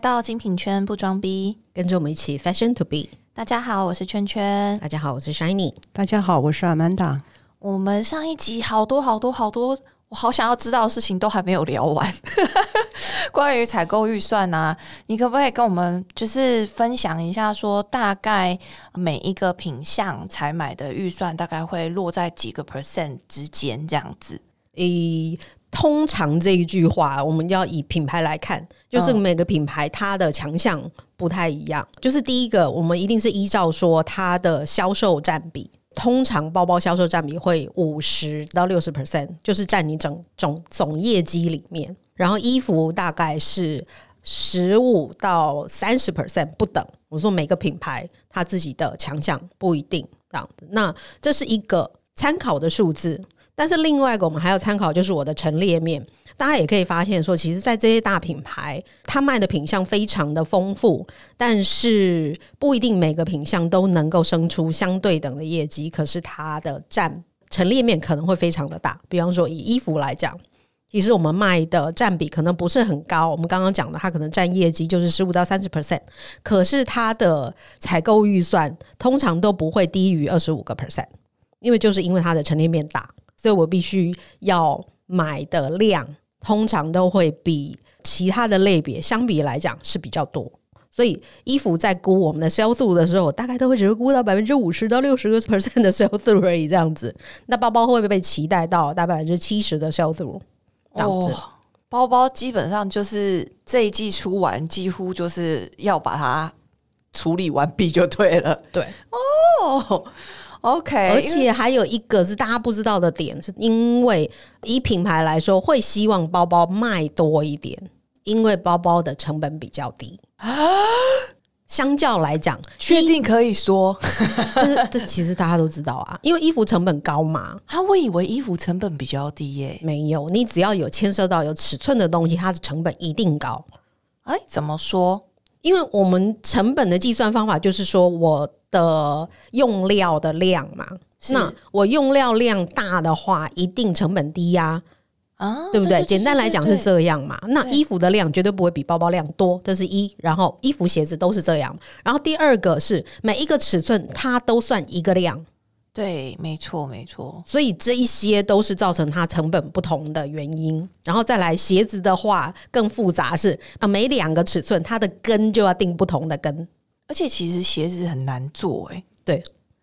到精品圈不装逼，跟着我们一起 fashion to be。大家好，我是圈圈。大家好，我是 Shiny。大家好，我是 Amanda。我们上一集好多好多好多，我好想要知道的事情都还没有聊完。关于采购预算呢，你可不可以跟我们就是分享一下，说大概每一个品相采买的预算大概会落在几个 percent 之间这样子？以通常这一句话，我们要以品牌来看，就是每个品牌它的强项不太一样。就是第一个，我们一定是依照说它的销售占比，通常包包销售占比会五十到六十 percent，就是占你整总总业绩里面。然后衣服大概是十五到三十 percent 不等。我说每个品牌它自己的强项不一定这样子，那这是一个参考的数字。但是另外一个，我们还要参考，就是我的陈列面。大家也可以发现，说其实，在这些大品牌，它卖的品相非常的丰富，但是不一定每个品相都能够生出相对等的业绩。可是它的占陈列面可能会非常的大。比方说，以衣服来讲，其实我们卖的占比可能不是很高。我们刚刚讲的，它可能占业绩就是十五到三十 percent，可是它的采购预算通常都不会低于二十五个 percent，因为就是因为它的陈列面大。所以我必须要买的量，通常都会比其他的类别相比来讲是比较多。所以衣服在估我们的销售的时候，大概都会只是估到百分之五十到六十个 percent 的销售 而已，这样子。那包包会不会被期待到大百分之七十的销售？这样子，包包基本上就是这一季出完，几乎就是要把它处理完毕就对了。对，哦。OK，而且还有一个是大家不知道的点，是因为以品牌来说，会希望包包卖多一点，因为包包的成本比较低啊。相较来讲，确定可以说，这这其实大家都知道啊，因为衣服成本高嘛。啊，我以为衣服成本比较低耶，没有，你只要有牵涉到有尺寸的东西，它的成本一定高。哎，怎么说？因为我们成本的计算方法就是说我。的用料的量嘛，那我用料量大的话，一定成本低呀，啊，对不对？简单来讲是这样嘛。那衣服的量绝对不会比包包量多，这是一。然后衣服、鞋子都是这样。然后第二个是每一个尺寸它都算一个量，对，没错，没错。所以这一些都是造成它成本不同的原因。然后再来鞋子的话更复杂，是啊，每两个尺寸它的跟就要定不同的跟。而且其实鞋子很难做，哎，对，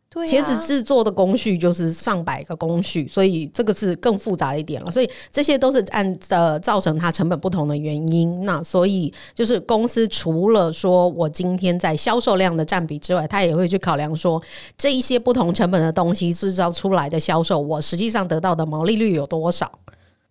对，鞋子制作的工序就是上百个工序，所以这个是更复杂一点了。所以这些都是按呃造成它成本不同的原因。那所以就是公司除了说我今天在销售量的占比之外，他也会去考量说这一些不同成本的东西制造出来的销售，我实际上得到的毛利率有多少？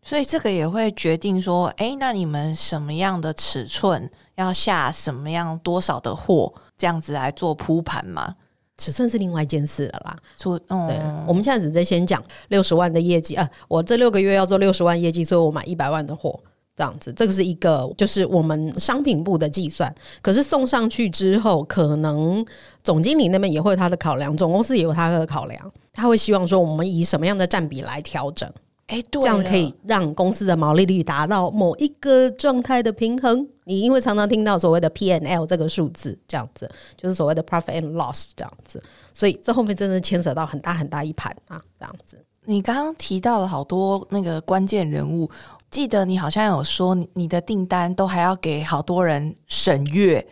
所以这个也会决定说，哎，那你们什么样的尺寸要下什么样多少的货？这样子来做铺盘嘛？尺寸是另外一件事了啦。出，对，我们现在只在先讲六十万的业绩啊，我这六个月要做六十万业绩，所以我买一百万的货，这样子，这个是一个就是我们商品部的计算。可是送上去之后，可能总经理那边也会有他的考量，总公司也有他的考量，他会希望说我们以什么样的占比来调整。哎，这样可以让公司的毛利率达到某一个状态的平衡。你因为常常听到所谓的 P N L 这个数字，这样子就是所谓的 profit and loss 这样子，所以这后面真的牵扯到很大很大一盘啊，这样子。你刚刚提到了好多那个关键人物，记得你好像有说你你的订单都还要给好多人审阅，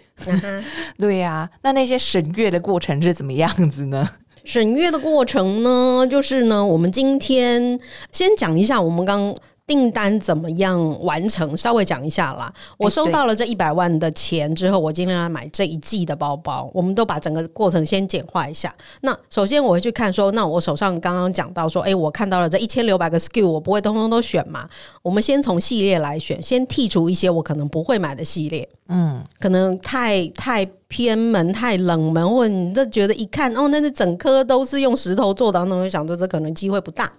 对呀，那那些审阅的过程是怎么样子呢？审阅的过程呢，就是呢，我们今天先讲一下我们刚。订单怎么样完成？稍微讲一下啦。我收到了这一百万的钱之后，我尽量要买这一季的包包。我们都把整个过程先简化一下。那首先我会去看说，那我手上刚刚讲到说，哎，我看到了这一千六百个 SKU，我不会通通都选嘛？我们先从系列来选，先剔除一些我可能不会买的系列。嗯，可能太太偏门、太冷门，或者你这觉得一看哦，那是整颗都是用石头做的，那会想说这可能机会不大。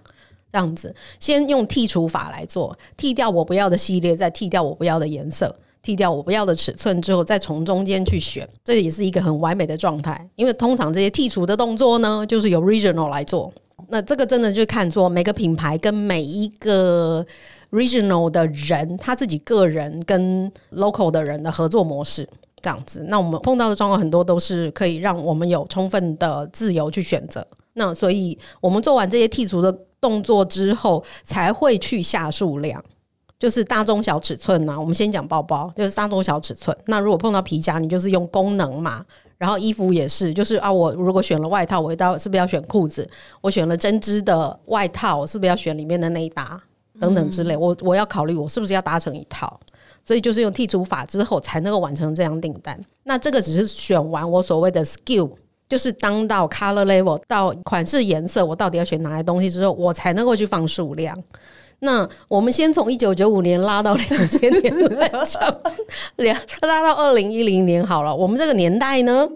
这样子，先用剔除法来做，剔掉我不要的系列，再剔掉我不要的颜色，剔掉我不要的尺寸之后，再从中间去选，这也是一个很完美的状态。因为通常这些剔除的动作呢，就是由 regional 来做。那这个真的就看说每个品牌跟每一个 regional 的人他自己个人跟 local 的人的合作模式这样子。那我们碰到的状况很多都是可以让我们有充分的自由去选择。那所以我们做完这些剔除的动作之后，才会去下数量，就是大中小尺寸呐、我们先讲包包，就是大中小尺寸。那如果碰到皮夹，你就是用功能嘛。然后衣服也是，就是啊，我如果选了外套，我到是不是要选裤子？我选了针织的外套，我是不是要选里面的内搭等等之类？我我要考虑我是不是要搭成一套。所以就是用剔除法之后才能够完成这样订单。那这个只是选完我所谓的 skill，就是当到 color level 到款式颜色，我到底要选哪些东西之后，我才能够去放数量。那我们先从一九九五年拉到两千年来讲，两拉到二零一零年好了。我们这个年代呢，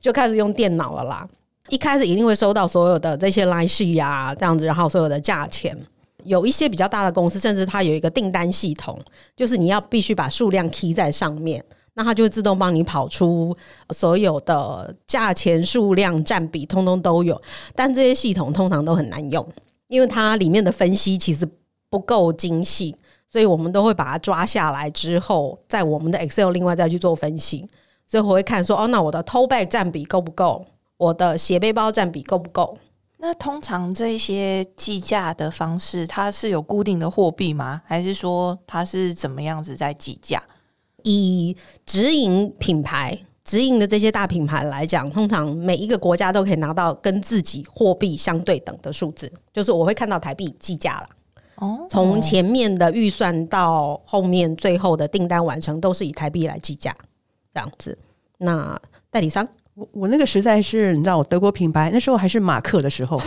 就开始用电脑了啦。一开始一定会收到所有的这些来信呀，这样子，然后所有的价钱。有一些比较大的公司，甚至它有一个订单系统，就是你要必须把数量 key 在上面，那它就会自动帮你跑出所有的价钱、数量、占比，通通都有。但这些系统通常都很难用，因为它里面的分析其实不够精细，所以我们都会把它抓下来之后，在我们的 Excel 另外再去做分析。所以我会看说，哦，那我的 t o bag 占比够不够？我的斜背包占比够不够？那通常这些计价的方式，它是有固定的货币吗？还是说它是怎么样子在计价？以直营品牌、直营的这些大品牌来讲，通常每一个国家都可以拿到跟自己货币相对等的数字，就是我会看到台币计价了。哦，从前面的预算到后面最后的订单完成，都是以台币来计价，这样子。那代理商我我那个实在是，你知道，我德国品牌那时候还是马克的时候，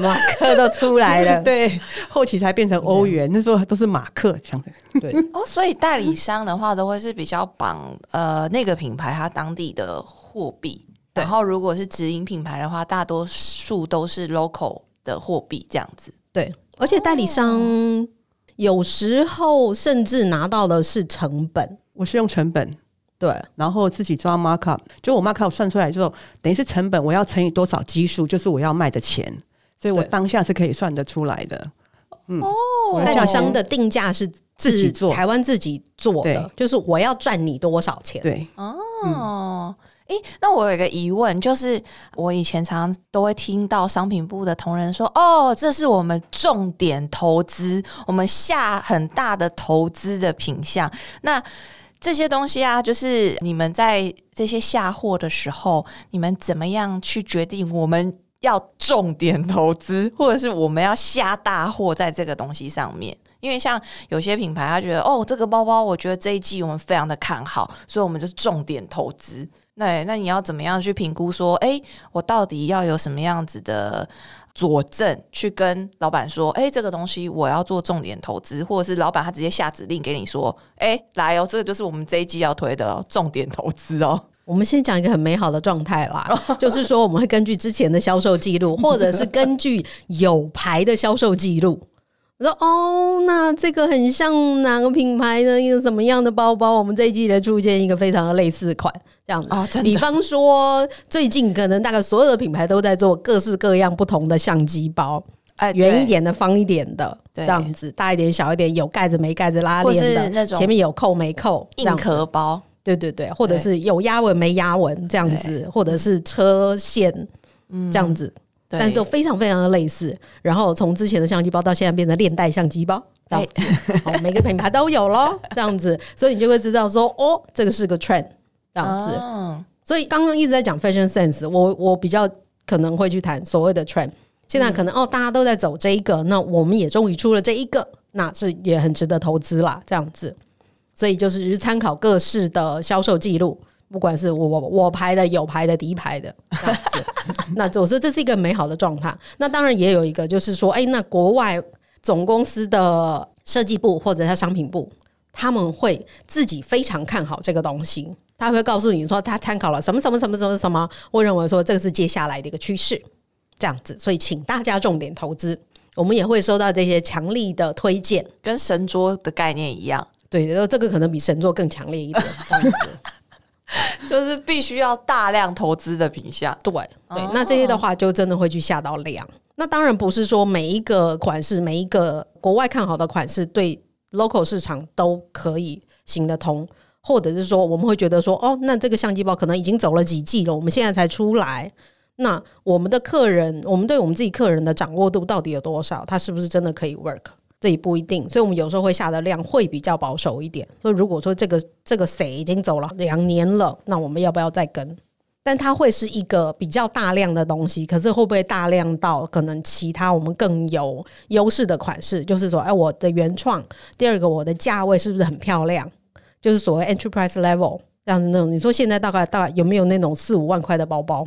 马克都出来了，对，后期才变成欧元，那时候都是马克这样的。对。哦，所以代理商的话都会是比较绑呃那个品牌它当地的货币，然后如果是直营品牌的话，大多数都是 local 的货币这样子。对，而且代理商有时候甚至拿到的是成本，我是用成本，对。然后自己抓 markup，就我 markup 算出来之后，等于是成本我要乘以多少基数，就是我要卖的钱，所以我对。当下是可以算得出来的。嗯，我的代理商的定价是是自己做。台湾自己做的，就是我要赚你多少钱。对，哦，诶，那我有一个疑问，就是我以前常常都会听到商品部的同仁说：“哦，这是我们重点投资，我们下很大的投资的品项。”那这些东西啊，就是你们在这些下货的时候，你们怎么样去决定我们要重点投资，或者是我们要下大货在这个东西上面？因为像有些品牌，他觉得哦，这个包包，我觉得这一季我们非常的看好，所以我们就重点投资。对，那你要怎么样去评估说，哎，我到底要有什么样子的佐证去跟老板说，哎，这个东西我要做重点投资，或者是老板他直接下指令给你说，哎，来哦，这个就是我们这一季要推的、哦、重点投资哦。我们先讲一个很美好的状态啦，就是说我们会根据之前的销售记录，或者是根据有牌的销售记录。我说哦，那这个很像哪个品牌的一个什么样的包包？我们这一季的出现一个非常的类似款，这样子。哦，比方说，最近可能大概所有的品牌都在做各式各样不同的相机包，哎，圆一对，点的、方一点的，对。这样子，大一点、小一点，有盖子没盖子、拉链的，那种前面有扣没扣，硬壳包，对对对，或者是有压纹没压纹这样子，或者是车线嗯。这样子，对，但是都非常非常的类似。然后从之前的相机包到现在变成链带相机包，这样子，好，每个品牌都有咯，这样子，所以你就会知道说，哦，这个是个 trend，这样子。嗯所以刚刚一直在讲 fashion sense，我我比较可能会去谈所谓的 trend。现在可能、哦，大家都在走这一个，那我们也终于出了这一个，那是也很值得投资啦，这样子。所以就是参考各式的销售记录，不管是我我我排的、有排的、第一排的这样子。那我说这是一个美好的状态。那当然也有一个，就是说，哎、那国外总公司的设计部或者他商品部，他们会自己非常看好这个东西，他会告诉你说他参考了什么什么什么什么什么，会认为说这个是接下来的一个趋势，这样子。所以请大家重点投资，我们也会收到这些强力的推荐。跟神桌的概念一样，对，然后这个可能比神作更强烈一点，这样子。就是必须要大量投资的品项。对对哦，那这些的话就真的会去下到量。那当然不是说每一个款式、每一个国外看好的款式，对 local 市场都可以行得通，或者是说我们会觉得说，哦，那这个相机包可能已经走了几季了，我们现在才出来。那我们的客人，我们对我们自己客人的掌握度到底有多少？他是不是真的可以 work？这也不一定，所以我们有时候会下的量会比较保守一点。所以如果说这个这个谁已经走了两年了，那我们要不要再跟？但它会是一个比较大量的东西，可是会不会大量到可能其他我们更有优势的款式？就是说，哎，我的原创，第二个我的价位是不是很漂亮？就是所谓 enterprise level 这样子那种。你说现在大概大概有没有那种四五万块的包包？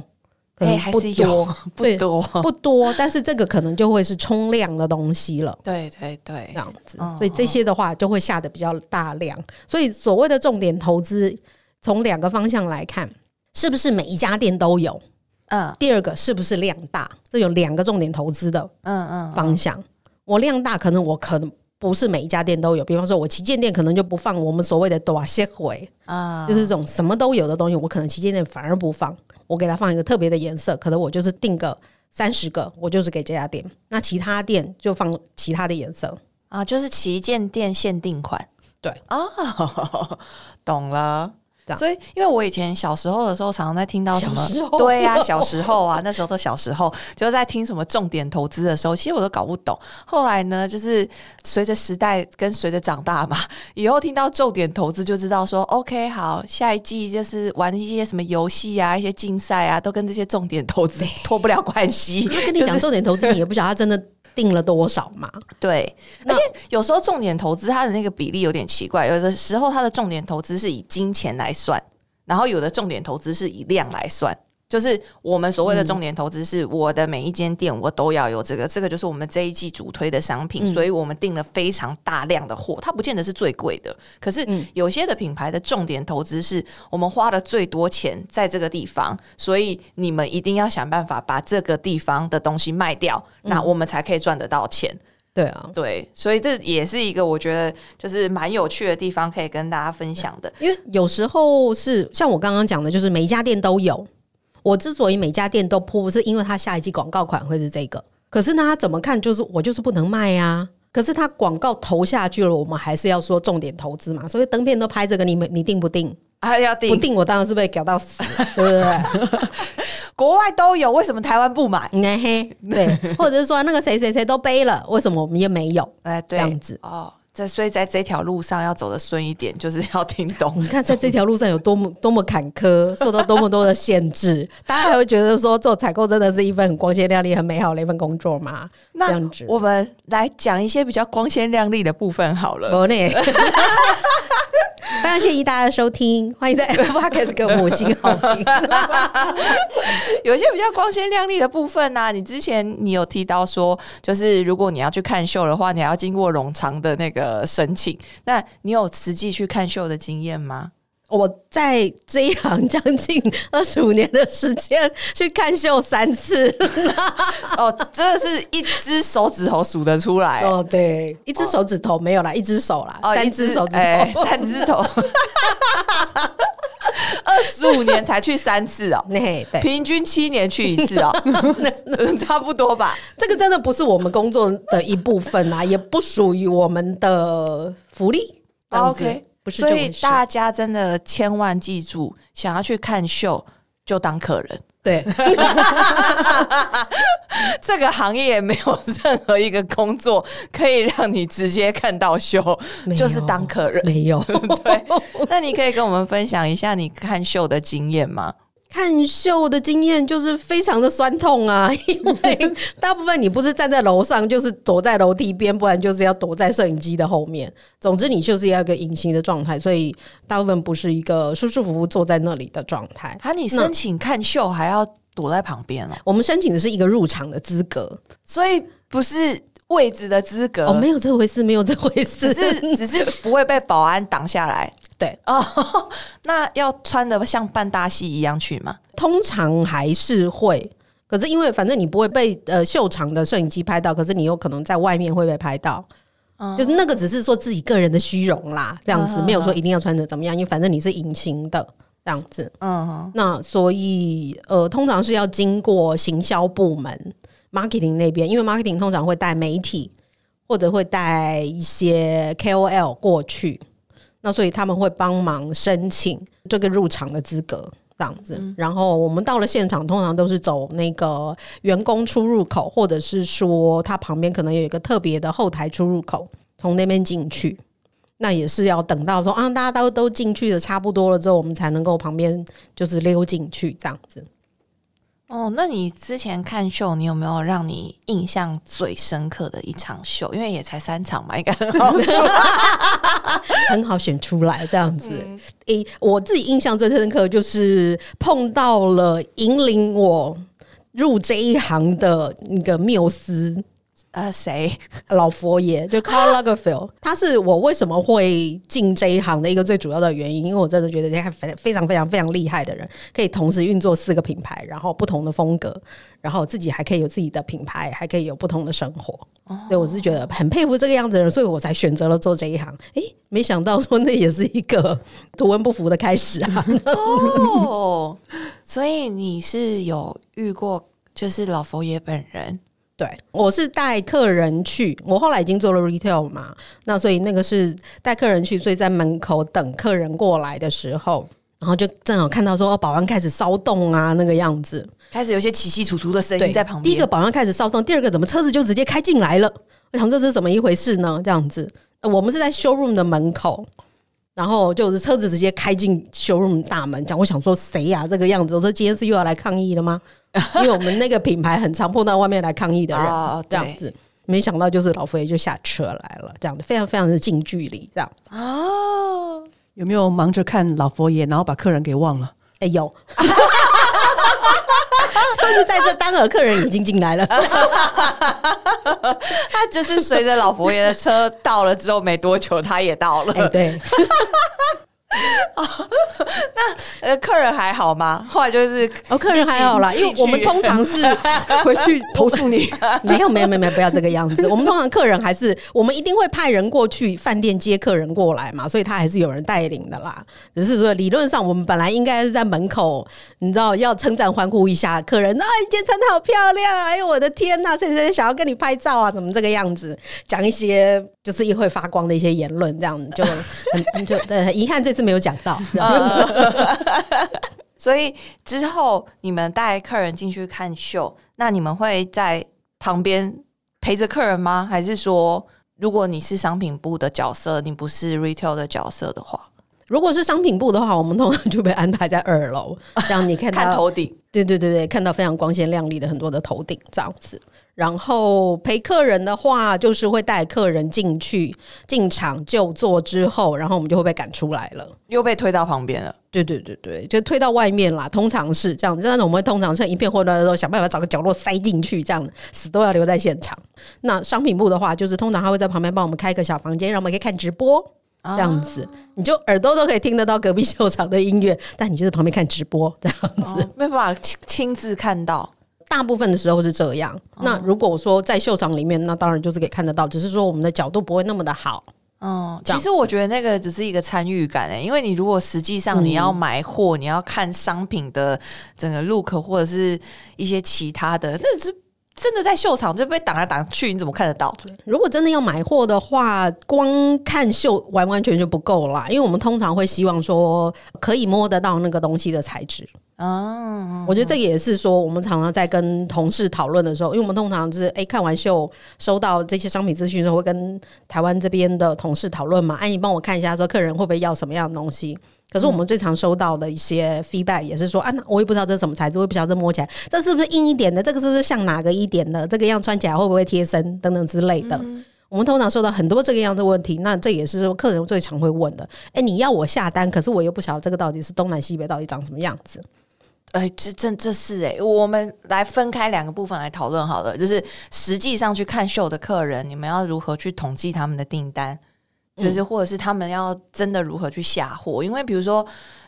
可能不多，不多，不多。但是这个可能就会是冲量的东西了。对对对，这样子。所以这些的话就会下的比较大量。所以所谓的重点投资，从两个方向来看。是不是每一家店都有？嗯，第二个是不是量大？这有两个重点投资的，嗯嗯方向。我量大，可能我可能不是每一家店都有。比方说，我旗舰店可能就不放我们所谓的短些回啊，就是这种什么都有的东西，我可能旗舰店反而不放。我给他放一个特别的颜色，可能我就是定个三十个，我就是给这家店。那其他店就放其他的颜色啊，就是旗舰店限定款。对啊，懂了。所以，因为我以前小时候的时候，常常在听到什么，对呀，小时候啊，那时候的小时候，就在听什么重点投资的时候，其实我都搞不懂。后来呢，就是随着时代跟随着长大嘛，以后听到重点投资就知道说，OK，好，下一季就是玩一些什么游戏啊，一些竞赛啊，都跟这些重点投资脱不了关系。跟你讲 重点投资，你也不晓得他真的。定了多少嘛？对，而且有时候重点投资它的那个比例有点奇怪，有的时候它的重点投资是以金钱来算，然后有的重点投资是以量来算。就是我们所谓的重点投资，是我的每一间店我都要有这个，这个就是我们这一季主推的商品，所以我们订了非常大量的货。它不见得是最贵的，可是有些的品牌的重点投资是我们花了最多钱在这个地方，所以你们一定要想办法把这个地方的东西卖掉，那我们才可以赚得到钱。对啊，对，所以这也是一个我觉得就是蛮有趣的地方，可以跟大家分享的。因为有时候是像我刚刚讲的，就是每一家店都有。我之所以每家店都铺，是因为他下一季广告款会是这个。可是呢，他怎么看就是我就是不能卖呀。可是他广告投下去了，我们还是要说重点投资嘛。所以灯片都拍这个，你们你定不定？啊，要定不定？我当然是被搞到死，对不对？国外都有，为什么台湾不买？嘿，对，或者是说那个谁谁谁都背了，为什么我们也没有？哎，这样子哦。所以，在这条路上要走的顺一点，就是要听懂。你看，在这条路上有多么多么坎坷，受到多么多的限制，大家还会觉得说做采购真的是一份很光鲜亮丽、很美好的一份工作吗？那我们来讲一些比较光鲜亮丽的部分好了。非常谢谢大家的收听，欢迎在 Apple Podcast 给五星好评。有些比较光鲜亮丽的部分呢，你之前你有提到说，就是如果你要去看秀的话，你还要经过冗长的那个申请。那你有实际去看秀的经验吗？我在这一行将近 二十五年的时间去看秀三次，哦，真的是一只手指头数得出来哦。对，一只手指头没有啦，一只手啦，三只手指头，三只头，二十五年才去三次哦，对，平均七年去一次哦，差不多吧。这个真的不是我们工作的一部分啊，也不属于我们的福利。OK。所以大家真的千万记住，想要去看秀就当客人。对，这个行业没有任何一个工作可以让你直接看到秀，就是当客人。没有。对，那你可以跟我们分享一下你看秀的经验吗？看秀的经验就是非常的酸痛啊，因为大部分你不是站在楼上，就是躲在楼梯边，不然就是要躲在摄影机的后面。总之，你就是要一个隐形的状态，所以大部分不是一个舒舒服服坐在那里的状态。啊，你申请看秀还要躲在旁边哦？我们申请的是一个入场的资格，所以不是。位置的资格哦，没有这回事，没有这回事，只是只是不会被保安挡下来。对哦，那要穿的像扮大戏一样去吗？通常还是会，可是因为反正你不会被呃秀场的摄影机拍到，可是你有可能在外面会被拍到。就是那个只是说自己个人的虚荣啦，这样子没有说一定要穿着怎么样，因为反正你是隐形的这样子。嗯，那所以呃，通常是要经过行销部门。marketing 那边，因为 marketing 通常会带媒体或者会带一些 KOL 过去，那所以他们会帮忙申请这个入场的资格。这样子，然后我们到了现场，通常都是走那个员工出入口，或者是说他旁边可能有一个特别的后台出入口，从那边进去。那也是要等到说啊，大家都都进去的差不多了之后，我们才能够旁边就是溜进去这样子。哦，那你之前看秀，你有没有让你印象最深刻的一场秀？因为也才三场嘛，应该很好 说，很好选出来这样子。诶，我自己印象最深刻就是碰到了引领我入这一行的那个缪斯。呃，谁？老佛爷就 Carl Lagerfeld，他是我为什么会进这一行的一个最主要的原因，因为我真的觉得他非非常非常非常厉害的人，可以同时运作四个品牌，然后不同的风格，然后自己还可以有自己的品牌，还可以有不同的生活。对我是觉得很佩服这个样子的人，所以我才选择了做这一行。诶，没想到说那也是一个 图文不符的开始啊！哦，所以你是有遇过，就是老佛爷本人。对，我是带客人去，我后来已经做了 retail 嘛，那所以那个是带客人去，所以在门口等客人过来的时候，然后就正好看到说保安开始骚动啊，那个样子，开始有些起起楚楚的声音在旁边。第一个保安开始骚动，第二个怎么车子就直接开进来了？我想这是怎么一回事呢？这样子，我们是在 showroom 的门口，然后就是车子直接开进 showroom 大门，讲我想说谁呀？这个样子，我说今天是又要来抗议了吗？因为我们那个品牌很常碰到外面来抗议的人，这样子，没想到就是老佛爷就下车来了，这样子非常非常的近距离，这样哦，有没有忙着看老佛爷，然后把客人给忘了？哎，有，就是在这当儿，客人已经进来了，他就是随着老佛爷的车到了之后没多久，他也到了，对。那呃，客人还好吗？后来就是哦，客人还好啦，因为我们通常是 回去投诉你，没有没有没有没有，不要这个样子。我们通常客人还是我们一定会派人过去饭店接客人过来嘛，所以他还是有人带领的啦。只是说理论上我们本来应该是在门口，你知道要称赞欢呼一下客人，啊，今天穿的好漂亮，哎呦我的天呐，谁谁想要跟你拍照啊？怎么这个样子？讲一些就是一会发光的一些言论，这样就很就很遗憾这。是没有讲到，所以之后你们带客人进去看秀，那你们会在旁边陪着客人吗？还是说，如果你是商品部的角色，你不是 retail 的角色的话，如果是商品部的话，我们通常就被安排在二楼，让你看看头顶，对对对对，看到非常光鲜亮丽的很多的头顶这样子。然后陪客人的话，就是会带客人进去进场就坐之后，然后我们就会被赶出来了，又被推到旁边了。对对对对，就推到外面啦。通常是这样子，但是我们通常是一片混乱的时候，想办法找个角落塞进去，这样子死都要留在现场。那商品部的话，就是通常他会在旁边帮我们开个小房间，让我们可以看直播，这样子你就耳朵都可以听得到隔壁秀场的音乐，但你就在旁边看直播，这样子没办法亲亲自看到。大部分的时候是这样。那如果说在秀场里面，那当然就是可以看得到，只是说我们的角度不会那么的好。嗯，其实我觉得那个只是一个参与感诶，因为你如果实际上你要买货，你要看商品的整个 look 或者是一些其他的，那是真的在秀场就被挡来挡去，你怎么看得到？如果真的要买货的话，光看秀完完全全不够啦，因为我们通常会希望说可以摸得到那个东西的材质。哦，我觉得这也是说，我们常常在跟同事讨论的时候，因为我们通常就是哎看完秀收到这些商品资讯的时候，会跟台湾这边的同事讨论嘛。哎，你帮我看一下，说客人会不会要什么样的东西？可是我们最常收到的一些 feedback 也是说，啊，我也不知道这是什么材质，我也不晓得这摸起来这是不是硬一点的，这个是不是像哪个一点的，这个样穿起来会不会贴身等等之类的。我们通常收到很多这个样的问题，那这也是说客人最常会问的。哎，你要我下单，可是我又不晓得这个到底是东南西北，到底长什么样子。哎，这这这是哎，我们来分开两个部分来讨论好了。就是实际上去看秀的客人，你们要如何去统计他们的订单？就是或者是他们要真的如何去下货？因为比如说，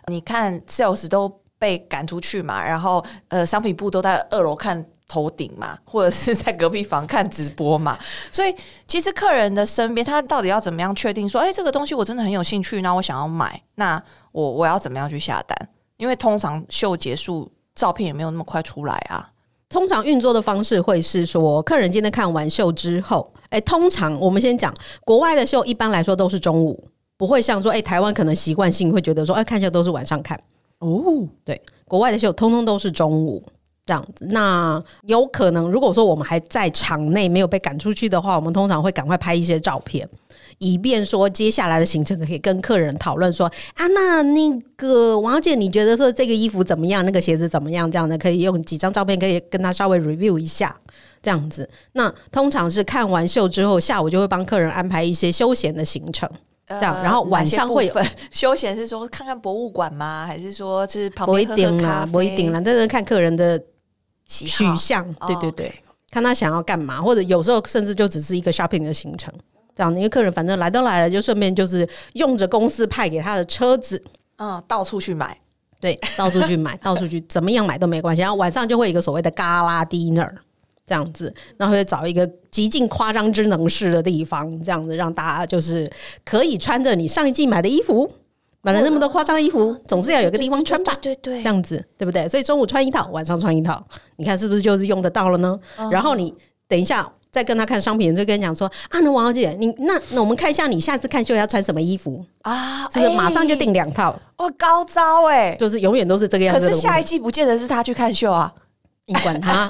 你看 sales 都被赶出去嘛，然后呃，商品部都在二楼看头顶嘛，或者是在隔壁房看直播嘛。所以其实客人的身边，他到底要怎么样确定说，哎，这个东西我真的很有兴趣，那我想要买，那我我要怎么样去下单？因为通常秀结束，照片也没有那么快出来啊。通常运作的方式会是说，客人今天看完秀之后，哎、通常我们先讲国外的秀，一般来说都是中午，不会像说，哎、台湾可能习惯性会觉得说，哎、看秀都是晚上看。哦，对，国外的秀通通都是中午这样子。那有可能，如果说我们还在场内没有被赶出去的话，我们通常会赶快拍一些照片，以便说接下来的行程可以跟客人讨论说啊，那那个王小姐，你觉得说这个衣服怎么样？那个鞋子怎么样？这样的可以用几张照片可以跟他稍微 review 一下。这样子，那通常是看完秀之后，下午就会帮客人安排一些休闲的行程。这样然后晚上会有 休闲，是说看看博物馆吗？还是说就是旁不一边喝喝定啦，咖啡？不一定啦，这是看客人的取向，对对哦对，看他想要干嘛，或者有时候甚至就只是一个 shopping 的行程。这样子，因为客人反正来都来了，就顺便就是用着公司派给他的车子，嗯，到处去买。对，到处去买，到处去怎么样买都没关系。然后晚上就会有一个所谓的嘎啦 dinner 这样子，然后会找一个极尽夸张之能事的地方，这样子让大家就是可以穿着你上一季买的衣服，买了那么多夸张的衣服，总是要有个地方穿吧。对对这样子，对不对？所以中午穿一套，晚上穿一套，你看是不是就是用得到了呢？然后你等一下再跟他看商品，就跟你讲说啊，那王小姐，你那那我们看一下你下次看秀要穿什么衣服，啊，这个马上就订两套，哦，高招哎！就是永远都是这个样子。可是下一季不见得是他去看秀啊。你管他，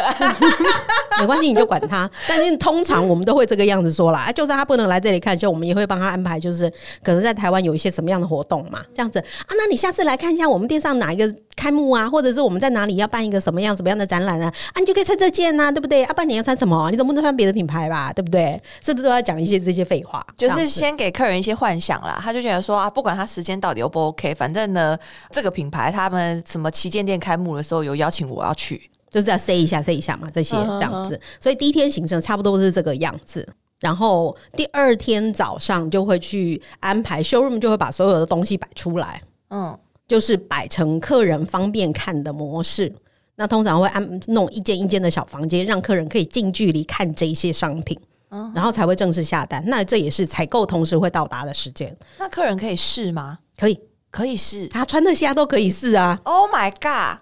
没关系，你就管他。但是通常我们都会这个样子说啦，啊就算他不能来这里看秀，我们也会帮他安排，就是可能在台湾有一些什么样的活动嘛，这样子啊。那你下次来看一下我们店上哪一个开幕啊，或者是我们在哪里要办一个什么样什么样的展览啊，啊，你就可以穿这件啊，对不对？啊，不然你要穿什么？你总不能穿别的品牌吧，对不对？是不是都要讲一些这些废话？就是先给客人一些幻想啦，他就觉得说啊，不管他时间到底 O 不 OK，反正呢，这个品牌他们什么旗舰店开幕的时候有邀请我要去，就是要塞一下塞一下嘛，这些这样子。所以第一天行程差不多是这个样子。然后第二天早上就会去安排 showroom，就会把所有的东西摆出来，嗯，就是摆成客人方便看的模式。那通常会安弄一间一间的小房间，让客人可以近距离看这一些商品，嗯然后才会正式下单。那这也是采购同时会到达的时间，那客人可以试吗？可以，可以试。他穿得下都可以试啊，Oh my god！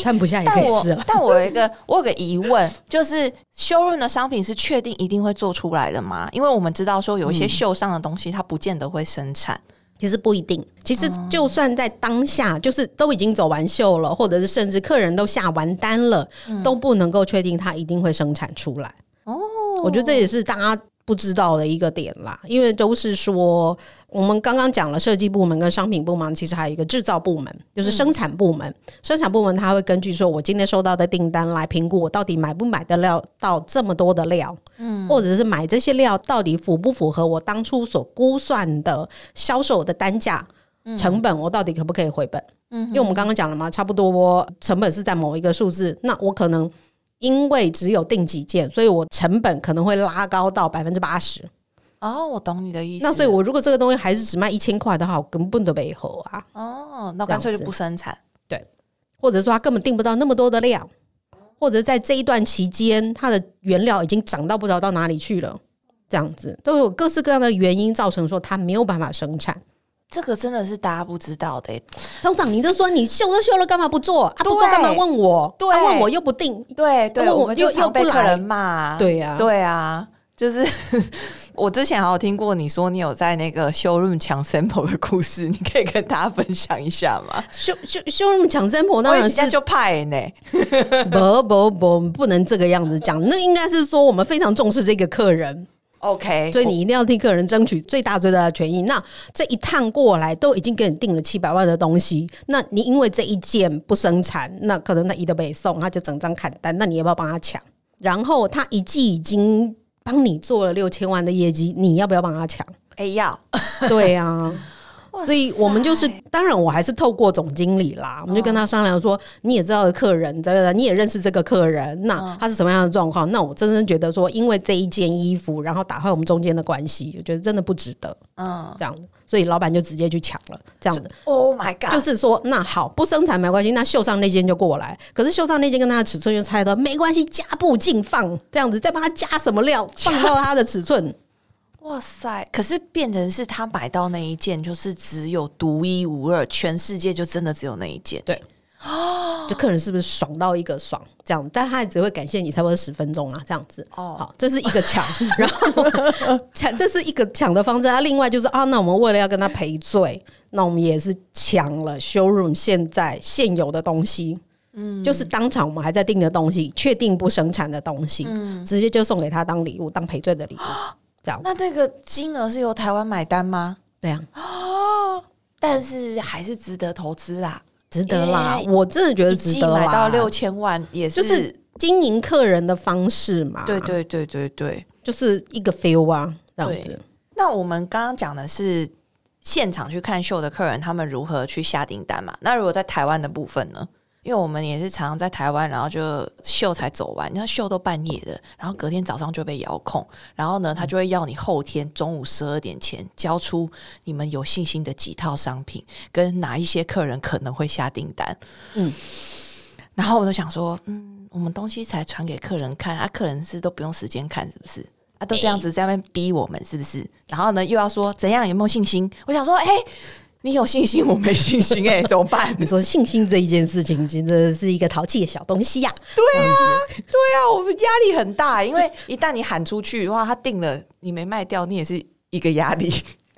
穿不下也可以试了。但我有一个我有个疑问，就是修润的商品是确定一定会做出来的吗？因为我们知道说有一些秀上的东西，它不见得会生产。其实不一定，其实就算在当下，就是都已经走完秀了，或者是甚至客人都下完单了，都不能够确定它一定会生产出来。哦，我觉得这也是大家不知道的一个点啦，因为都是说我们刚刚讲了设计部门跟商品部门，其实还有一个制造部门，就是生产部门。生产部门它会根据说我今天收到的订单来评估我到底买不买得了到这么多的料，嗯，或者是买这些料到底符不符合我当初所估算的销售的单价。成本我到底可不可以回本？嗯，因为我们刚刚讲了嘛，差不多成本是在某一个数字，那我可能因为只有定几件，所以我成本可能会拉高到百分之八十。哦，我懂你的意思。那所以，我如果这个东西还是只卖一千块的话，我根本都没合啊，哦，那干脆就不生产。对或者说他根本订不到那么多的量，或者在这一段期间，它的原料已经涨到不知道到哪里去了，这样子都有各式各样的原因造成说它没有办法生产。这个真的是大家不知道的欸。通常你都说你修都修了，干嘛不做？啊，不做对干嘛问我？对啊问我又不定。对对，我我们就又又常被不来客人骂。对呀、对啊，就是 我之前还有听过你说你有在那个 showroom 抢 sample 的故事，你可以跟大家分享一下吗？修修修容抢 sample 当然是我现在就派呢。不不不，不能这个样子讲。那应该是说我们非常重视这个客人，OK，所以你一定要替客人争取最大最大的权益。那这一趟过来都已经给你订了七百万的东西，那你因为这一件不生产，那可能那一的北送，他就整张砍单，那你要不要帮他抢？然后他一季已经帮你做了六千万的业绩，你要不要帮他抢？哎要，对啊。哇所以我们就是塞，当然我还是透过总经理啦，我们就跟他商量说，你也知道的客人，对不对？你也认识这个客人，那他是什么样的状况？那我真正觉得说，因为这一件衣服，然后打坏我们中间的关系，我觉得真的不值得嗯这样子，所以老板就直接去抢了，这样子。，Oh my God，就是说，那好，不生产没关系，那秀上那件就过来。可是秀上那件跟他的尺寸就差得多，没关系，加布进放，这样子再帮他加什么料，放到他的尺寸。哇塞！可是变成是他买到那一件，就是只有独一无二，全世界就真的只有那一件。对哦就客人是不是爽到一个爽这样，但他也只会感谢你差不多十分钟啊，这样子。哦，好，这是一个抢，然后抢这是一个抢的方式。啊，另外就是啊，那我们为了要跟他赔罪，那我们也是抢了 showroom 现在现有的东西，嗯，就是当场我们还在订的东西，确定不生产的东西，嗯，直接就送给他当礼物，当赔罪的礼物，这样。那那个金额是由台湾买单吗？对呀、但是还是值得投资啦，值得啦，我真的觉得值得啦。买到六千万也是，就是经营客人的方式嘛，对，对对对对。就是一个 feel 啊，这样子。那我们刚刚讲的是现场去看秀的客人，他们如何去下订单嘛？那如果在台湾的部分呢？因为我们也是常常在台湾，然后就秀才走完，你看秀都半夜的，然后隔天早上就被遥控，然后呢，他就会要你后天中午十二点前交出你们有信心的几套商品，跟哪一些客人可能会下订单。嗯，然后我就想说，嗯，我们东西才传给客人看，啊，客人是都不用时间看，是不是？啊，都这样子在那边逼我们，是不是？然后呢，又要说怎样有没有信心？我想说，哎、你有信心，我没信心、哎，怎么办？你说信心这一件事情，真的是一个淘气的小东西呀、对啊，对啊，我们压力很大，因为一旦你喊出去的话，他定了，你没卖掉，你也是一个压力。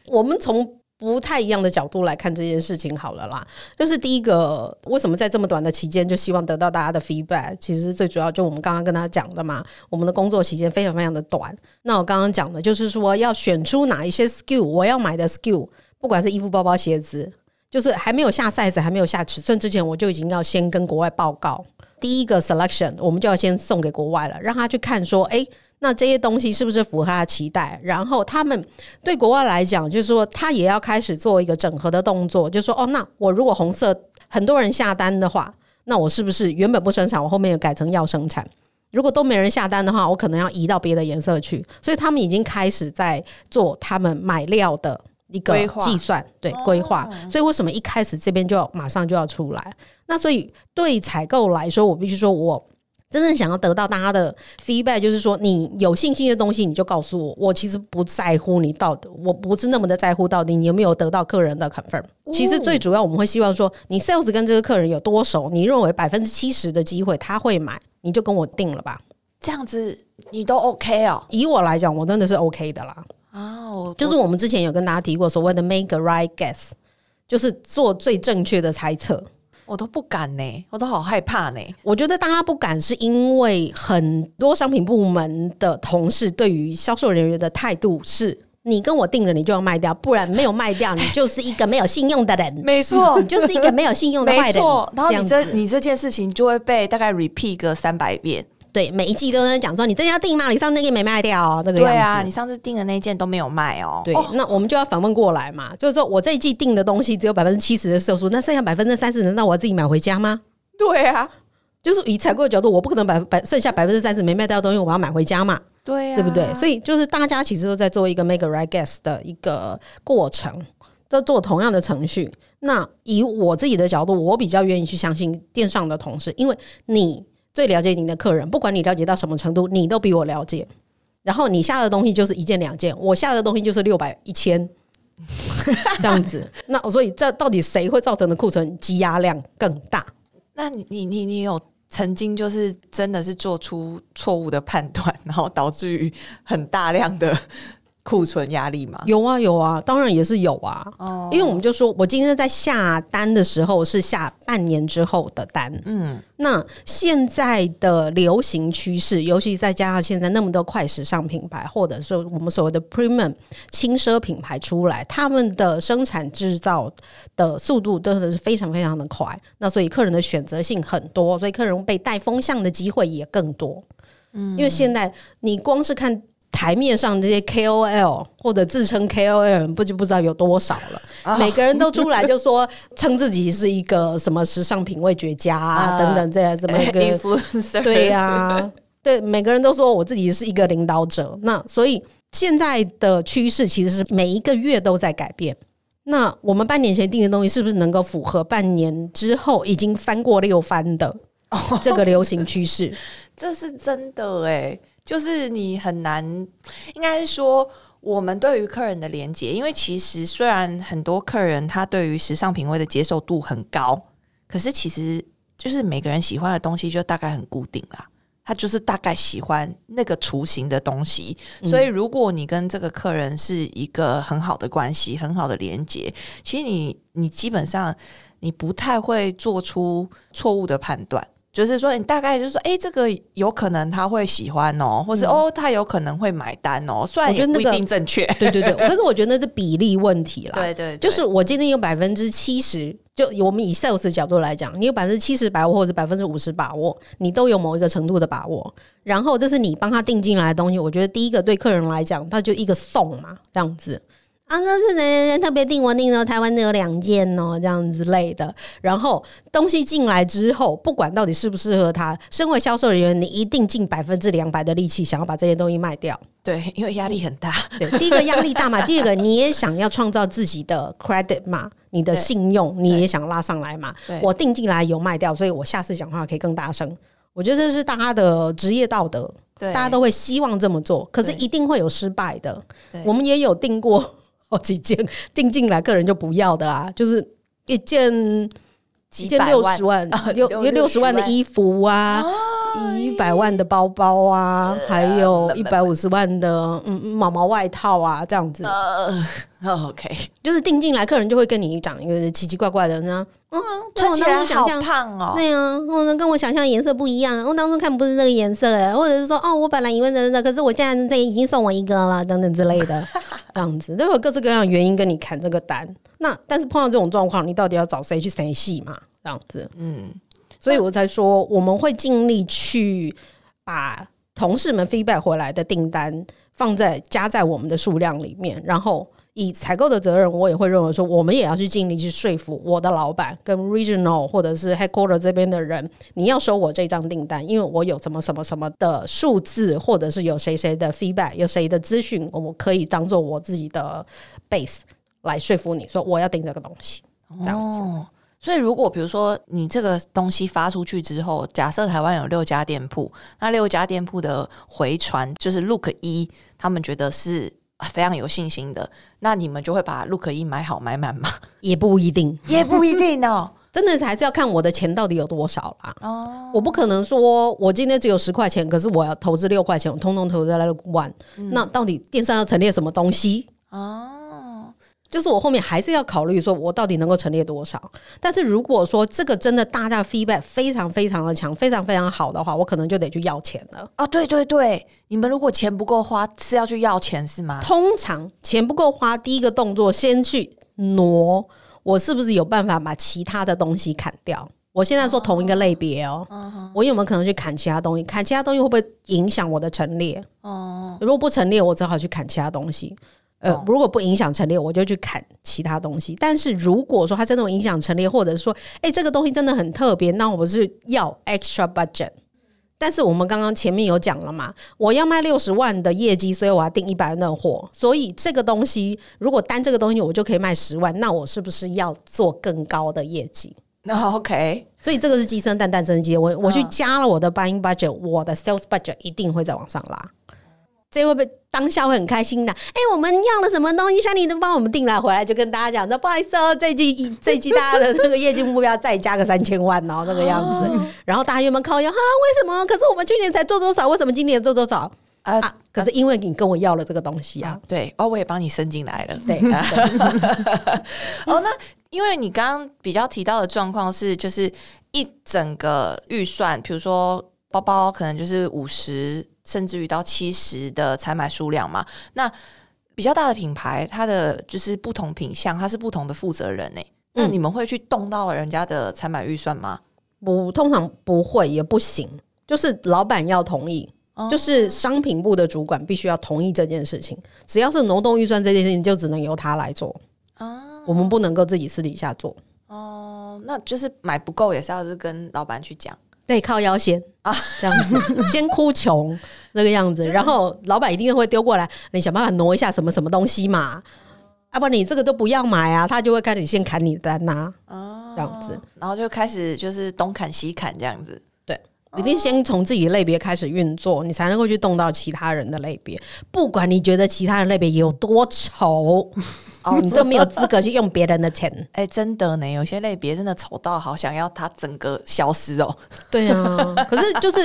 我们从不太一样的角度来看这件事情好了啦。就是第一个，为什么在这么短的期间就希望得到大家的 feedback？其实最主要就我们刚刚跟他讲的嘛，我们的工作期间非常非常的短。那我刚刚讲的就是说，要选出哪一些 skill 我要买的 skill，不管是衣服、包包、鞋子，就是还没有下 size、还没有下尺寸之前，我就已经要先跟国外报告。第一个 selection，我们就要先送给国外了，让他去看说，诶，那这些东西是不是符合他的期待？然后他们对国外来讲，就是说他也要开始做一个整合的动作，就是说，哦，那我如果红色很多人下单的话，那我是不是原本不生产，我后面又改成要生产？如果都没人下单的话，我可能要移到别的颜色去。所以他们已经开始在做他们买料的一个计算，对规划。所以为什么一开始这边就要马上就要出来？那所以对采购来说，我必须说我。真正想要得到大家的 feedback，就是说你有信心的东西，你就告诉我。我其实不在乎你到底，我不是那么的在乎到底你有没有得到客人的 confirm。其实最主要我们会希望说，你 sales 跟这个客人有多熟，你认为百分之七十的机会他会买，你就跟我定了吧。这样子你都 OK 哦？以我来讲，我真的是 OK 的啦。啊，我就是我们之前有跟大家提过所谓的 make a right guess，就是做最正确的猜测。我都不敢呢，我都好害怕呢。我觉得大家不敢，是因为很多商品部门的同事对于销售人员的态度是：你跟我定了，你就要卖掉，不然没有卖掉，你就是一个没有信用的人，没错 你就是一个没有信用的坏人。没错，然后你这你这件事情就会被大概 repeat 个三百遍。对每一季都在讲说，你这要订吗？你上次那个没卖掉、哦，这个样子。对啊，你上次订的那件都没有卖哦。对，哦那我们就要反问过来嘛，就是说我这一季订的东西只有百分之七十的售出，那剩下百分之三十，难道我要自己买回家吗？对啊，就是以采购的角度，我不可能百百剩下百分之三十没卖掉的东西，我要买回家嘛，对啊，对不对？所以就是大家其实都在做一个 make a right guess 的一个过程，都做同样的程序。那以我自己的角度，我比较愿意去相信电商的同事，因为你最了解您的客人，不管你了解到什么程度，你都比我了解。然后你下的东西就是一件两件，我下的东西就是六百一千。这样子，那所以这到底谁会造成的库存积压量更大？那你你你你有曾经就是真的是做出错误的判断，然后导致于很大量的库存压力吗？有啊有啊，当然也是有啊。哦因为我们就说，我今天在下单的时候是下半年之后的单。嗯，那现在的流行趋势，尤其再加上现在那么多快时尚品牌，或者说我们所谓的 premium 轻奢品牌出来，他们的生产制造的速度真的是非常非常的快。那所以客人的选择性很多，所以客人被带风向的机会也更多。嗯，因为现在你光是看。台面上这些 KOL 或者自称 KOL，不就不知道有多少了。啊每个人都出来就说称自己是一个什么时尚品味绝佳啊，啊等等这样什么 一个对呀、对，每个人都说我自己是一个领导者。那所以现在的趋势其实是每一个月都在改变。那我们半年前定的东西，是不是能够符合半年之后已经翻过六番的这个流行趋势？这是真的哎，就是你很难，应该是说我们对于客人的连接，因为其实虽然很多客人他对于时尚品味的接受度很高，可是其实就是每个人喜欢的东西就大概很固定啦。他就是大概喜欢那个雏形的东西，所以如果你跟这个客人是一个很好的关系、很好的连接，其实你你基本上你不太会做出错误的判断。就是说，你大概就是说，哎，这个有可能他会喜欢哦，或者哦，他有可能会买单哦。虽然我觉得那不一定正确，对 对对，可是我觉得那是比例问题啦。对对，就是我今天有百分之七十，就我们以 sales 的角度来讲，你有百分之七十把握或者百分之五十把握，你都有某一个程度的把握。然后这是你帮他定进来的东西，我觉得第一个对客人来讲，他就一个送嘛，这样子。啊，那是人人特别订，我订的台湾的有两件哦，这样之类的。然后东西进来之后，不管到底适不适合他，身为销售人员，你一定尽百分之两百的力气，想要把这些东西卖掉。对，因为压力很大。对，第一个压力大嘛，第二个你也想要创造自己的 credit 嘛，你的信用你也想拉上来嘛。我订进来有卖掉，所以我下次讲话可以更大声。我觉得这是大家的职业道德，大家都会希望这么做，可是一定会有失败的。我们也有订过。好几件订进来，客人就不要的啊，就是一件一件六十万，六有六十万的衣服啊，一百万的包包啊，还有一百五十万的嗯毛毛外套啊，这样子。OK，就是订进来，客人就会跟你讲一个奇奇怪怪的呢。嗯，穿起来好胖哦。对啊，或者跟我想象颜色不一样。我当初看不是这个颜色哎，或者是说哦，我本来以为的，可是我现在这已经送我一个了，等等之类的，这样子都有各式各样的原因跟你砍这个单。那但是碰到这种状况，你到底要找谁去谁戏嘛？这样子，嗯，所以我才说我们会尽力去把同事们 feedback 回来的订单放在加在我们的数量里面，然后。以采购的责任，我也会认为说，我们也要去尽力去说服我的老板跟 regional 或者是 headquarter 这边的人，你要收我这张订单，因为我有什么什么什么的数字，或者是有谁谁的 feedback，有谁的资讯，我可以当做我自己的 base 来说服你说我要订这个东西。这样子，所以如果比如说你这个东西发出去之后，假设台湾有六家店铺，那六家店铺的回传就是 Look 一，他们觉得是。非常有信心的，那你们就会把 Look 一买好买满吗？也不一定，也不一定哦。真的还是要看我的钱到底有多少啦。哦，我不可能说我今天只有十块钱，可是我要投资六块钱，我通通投资在了 One。那到底电商要陈列什么东西？哦。就是我后面还是要考虑说，我到底能够陈列多少。但是如果说这个真的大家 feedback 非常非常的强，非常非常好的话，我可能就得去要钱了。啊，对对对，你们如果钱不够花，是要去要钱是吗？通常钱不够花，第一个动作先去挪，我是不是有办法把其他的东西砍掉？我现在说同一个类别哦，我有没有可能去砍其他东西？砍其他东西会不会影响我的陈列？哦，如果不陈列，我只好去砍其他东西。呃，如果不影响陈列，我就去砍其他东西。但是如果说它真的影响陈列，或者说，哎，这个东西真的很特别，那我是要 extra budget。但是我们刚刚前面有讲了嘛，我要卖六十万的业绩，所以我要订一百万的货。所以这个东西，如果单这个东西我就可以卖十万，那我是不是要做更高的业绩？那 OK。所以这个是鸡生蛋，蛋生鸡。我我去加了我的 buying budget，我的 sales budget 一定会再往上拉。这会不会当下会很开心的？哎，我们要了什么东西，山里都帮我们订了，回来就跟大家讲说，不好意思哦，这季这季大家的那个业绩目标再加个三千万哦，那个样子。然后大家有没有靠腰哈？为什么？可是我们去年才做多少？为什么今年做多少？啊，可是因为你跟我要了这个东西啊，对，哦，我也帮你升进来了，对。哦，那因为你刚刚比较提到的状况是，就是一整个预算，比如说包包可能就是五十。甚至于到七十的采买数量嘛，那比较大的品牌，它的就是不同品相，它是不同的负责人呢。那你们会去动到人家的采买预算吗？不，通常不会，也不行。就是老板要同意，就是商品部的主管必须要同意这件事情。只要是挪动预算这件事情，就只能由他来做啊。我们不能够自己私底下做。哦，那就是买不够也是要是跟老板去讲。对，靠腰先啊，这样子 先哭穷那个样子，然后老板一定会丢过来，你想办法挪一下什么什么东西嘛，要不然你这个都不要买啊，他就会开始先砍你单呐，哦这样子，然后就开始就是东砍西砍这样子，对，一定先从自己类别开始运作，你才能够去动到其他人的类别，不管你觉得其他人类别有多丑。哦你都没有资格去用别人的钱。哎、真的呢，有些类别真的丑到好想要它整个消失哦。对啊，可是就是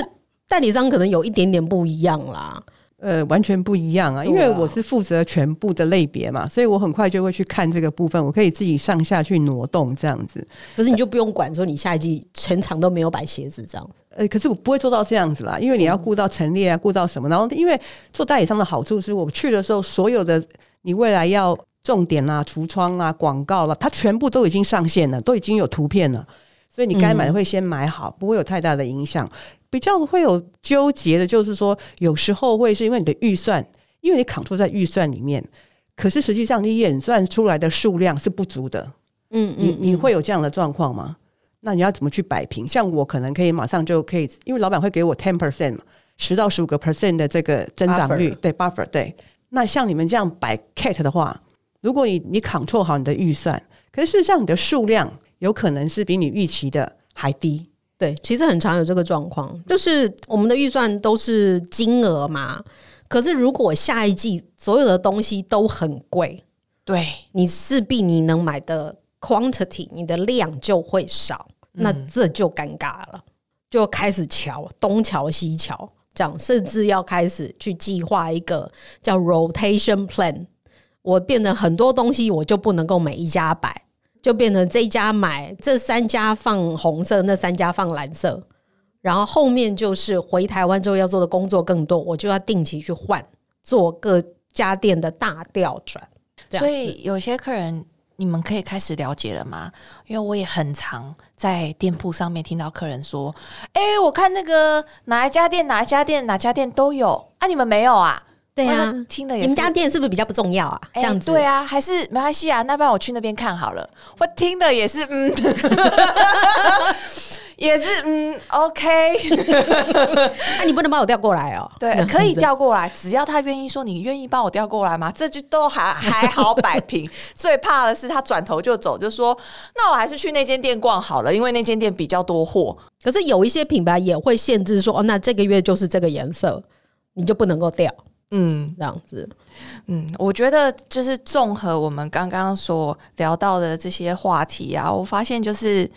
代理商可能有一点点不一样啦。呃，完全不一样啊，因为我是负责全部的类别嘛，所以我很快就会去看这个部分，我可以自己上下去挪动这样子。可是你就不用管说你下一季全场都没有摆鞋子这样。呃，可是我不会做到这样子啦，因为你要顾到陈列啊，顾到什么，然后因为做代理商的好处是我去的时候，所有的你未来要重点啊、橱窗啊、广告啦，它全部都已经上线了，都已经有图片了，所以你该买的会先买好，不会有太大的影响。比较会有纠结的就是说，有时候会是因为你的预算，因为你扛住在预算里面，可是实际上你演算出来的数量是不足的。嗯你你会有这样的状况吗？那你要怎么去摆平？像我可能可以马上就可以，因为老板会给我 ten percent 嘛，十到十五个 percent 的这个增长率 Buffer 对 buffer 对。那像你们这样摆 cat 的话，如果你你 control 好你的预算，可是事实上你的数量有可能是比你预期的还低。对，其实很常有这个状况，就是我们的预算都是金额嘛，可是如果下一季所有的东西都很贵，对，你势必你能买的 quantity，你的量就会少，那这就尴尬了，就开始瞧东瞧西瞧，这样甚至要开始去计划一个叫 rotation plan。我变成很多东西，我就不能够每一家摆，就变成这一家买，这三家放红色，那三家放蓝色，然后后面就是回台湾之后要做的工作更多，我就要定期去换，做各家店的大调转。所以有些客人你们可以开始了解了吗？因为我也很常在店铺上面听到客人说：“哎、我看那个哪一家店、哪一家店、哪家店都有啊，你们没有啊？”对啊哇，听了也是你们家店是不是比较不重要啊？这哎样子，对啊，还是没关系啊，那不然我去那边看好了。我听的也是，嗯，也是，嗯，OK，那、你不能把我调过来哦。对可以子。调过来，只要他愿意说你愿意帮我调过来吗？这就都还还好摆平。最怕的是他转头就走，就说那我还是去那间店逛好了，因为那间店比较多货。可是有一些品牌也会限制说，哦，那这个月就是这个颜色，你就不能够调嗯这样子。嗯，我觉得就是综合我们刚刚所聊到的这些话题啊，我发现就是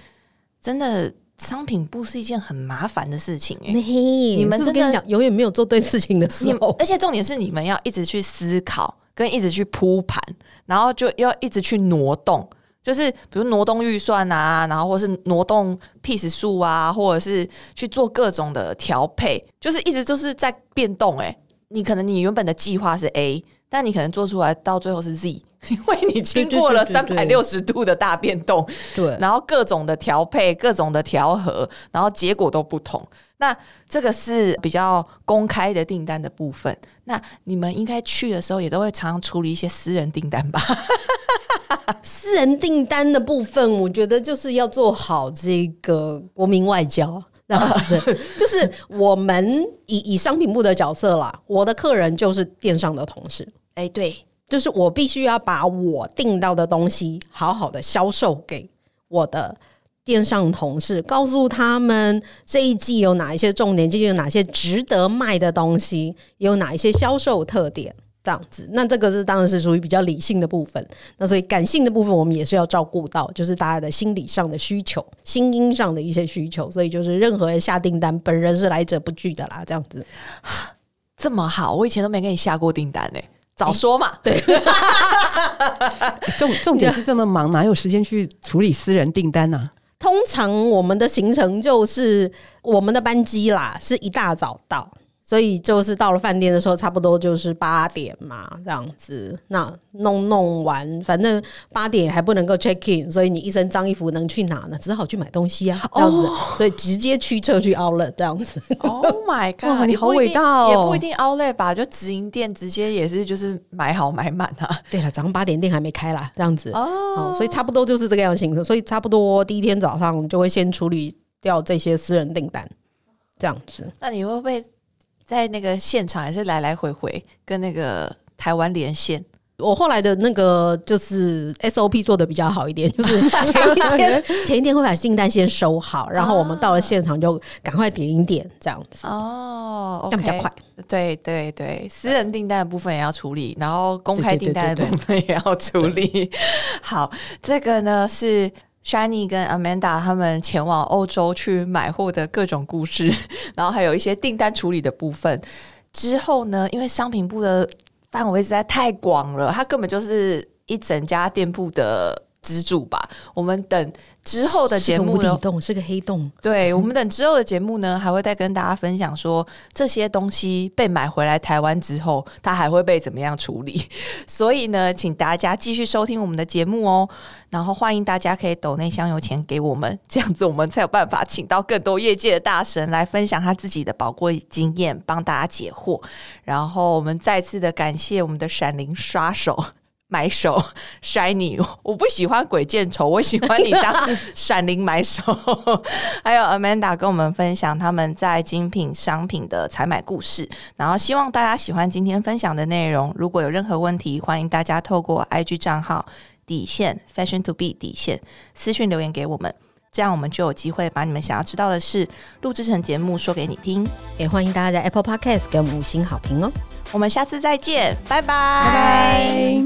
真的商品部是一件很麻烦的事情哎、你你们真的讲，永远没有做对事情的时候。而且重点是你们要一直去思考，跟一直去铺盘，然后就要一直去挪动，就是比如挪动预算啊，然后或是挪动 piece 数啊，或者是去做各种的调配，就是一直就是在变动、欸。你可能你原本的计划是 A，但你可能做出来到最后是 Z，因为你经过了三百六十度的大变动，对，然后各种的调配、各种的调和，然后结果都不同。那这个是比较公开的订单的部分。那你们应该去的时候也都会常常处理一些私人订单吧？私人订单的部分，我觉得就是要做好这个国民外交。这样子，就是我们以以商品部的角色啦，我的客人就是电商的同事，哎，对，就是我必须要把我订到的东西好好的销售给我的电商同事，告诉他们这一季有哪一些重点，这季有哪些值得卖的东西，有哪一些销售特点。这样子，那这个是当然是属于比较理性的部分。那所以感性的部分，我们也是要照顾到，就是大家的心理上的需求、心因上的一些需求。所以就是任何人下订单，本人是来者不拒的啦。这样子，这么好，我以前都没给你下过订单呢、早说嘛！对，重重点是这么忙，哪有时间去处理私人订单呢、啊？通常我们的行程就是我们的班机啦，是一大早到，所以就是到了饭店的时候，差不多就是八点嘛，这样子。那弄弄完，反正八点还不能够 check in，所以你一身脏衣服能去哪呢？只好去买东西啊，这样子。所以直接驱车去 Outlet 这样子。Oh my god！你好也不一定伟大哦也不一定 Outlet 吧，就直营店直接也是就是买好买满啊。对了，早上八点店还没开啦，这样子。哦，哦，所以差不多就是这个样的行程，所以差不多第一天早上就会先处理掉这些私人订单，这样子。那你会不会在那个现场还是来来回回跟那个台湾连线？我后来的那个就是 SOP 做的比较好一点，就是 前一天 前一天会把订单先收好，然后我们到了现场就赶快点一点这样子，哦这样比较快。对对对，私人订单的部分也要处理，然后公开订单的部分也要处理。好，这个呢是 Shiny 跟 Amanda 他们前往欧洲去买货的各种故事，然后还有一些订单处理的部分。之后呢，因为商品部的范围实在太广了，它根本就是一整家店铺的支柱吧。我们等之后的节目底，洞是个黑洞，对我们等之后的节目呢，还会再跟大家分享说这些东西被买回来台湾之后，它还会被怎么样处理。所以呢，请大家继续收听我们的节目哦。然后欢迎大家可以抖内香油钱给我们，这样子我们才有办法请到更多业界的大神来分享他自己的宝贵经验，帮大家解惑。然后我们再次的感谢我们的闪灵刷手。买手 Shiny，我不喜欢鬼见愁，我喜欢你当 闪灵买手。还有 Amanda 跟我们分享他们在精品商品的采买故事，然后希望大家喜欢今天分享的内容。如果有任何问题，欢迎大家透过 IG 账号底线 Fashion to Be 底线私讯留言给我们，这样我们就有机会把你们想要知道的事录制成节目说给你听。也欢迎大家在 Apple Podcast 给我们五星好评哦。我们下次再见拜拜。